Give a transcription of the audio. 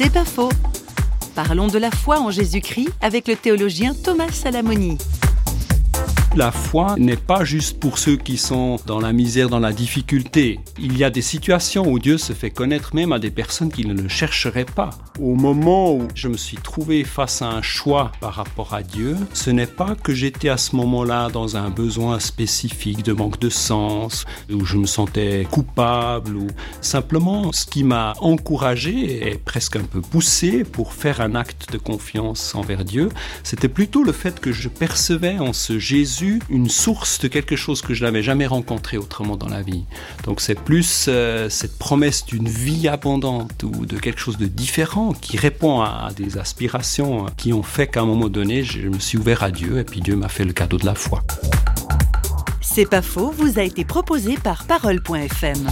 C'est pas faux. Parlons de la foi en Jésus-Christ avec le théologien Thomas Salamoni. La foi n'est pas juste pour ceux qui sont dans la misère, dans la difficulté. Il y a des situations où Dieu se fait connaître même à des personnes qui ne le chercheraient pas. Au moment où je me suis trouvé face à un choix par rapport à Dieu, ce n'est pas que j'étais à ce moment-là dans un besoin spécifique de manque de sens, où je me sentais coupable, ou simplement ce qui m'a encouragé et presque un peu poussé pour faire un acte de confiance envers Dieu, c'était plutôt le fait que je percevais en ce Jésus une source de quelque chose que je n'avais jamais rencontré autrement dans la vie. Donc c'est plus euh, cette promesse d'une vie abondante ou de quelque chose de différent qui répond à, des aspirations qui ont fait qu'à un moment donné, je me suis ouvert à Dieu et puis Dieu m'a fait le cadeau de la foi. C'est pas faux, vous a été proposé par parole.fm.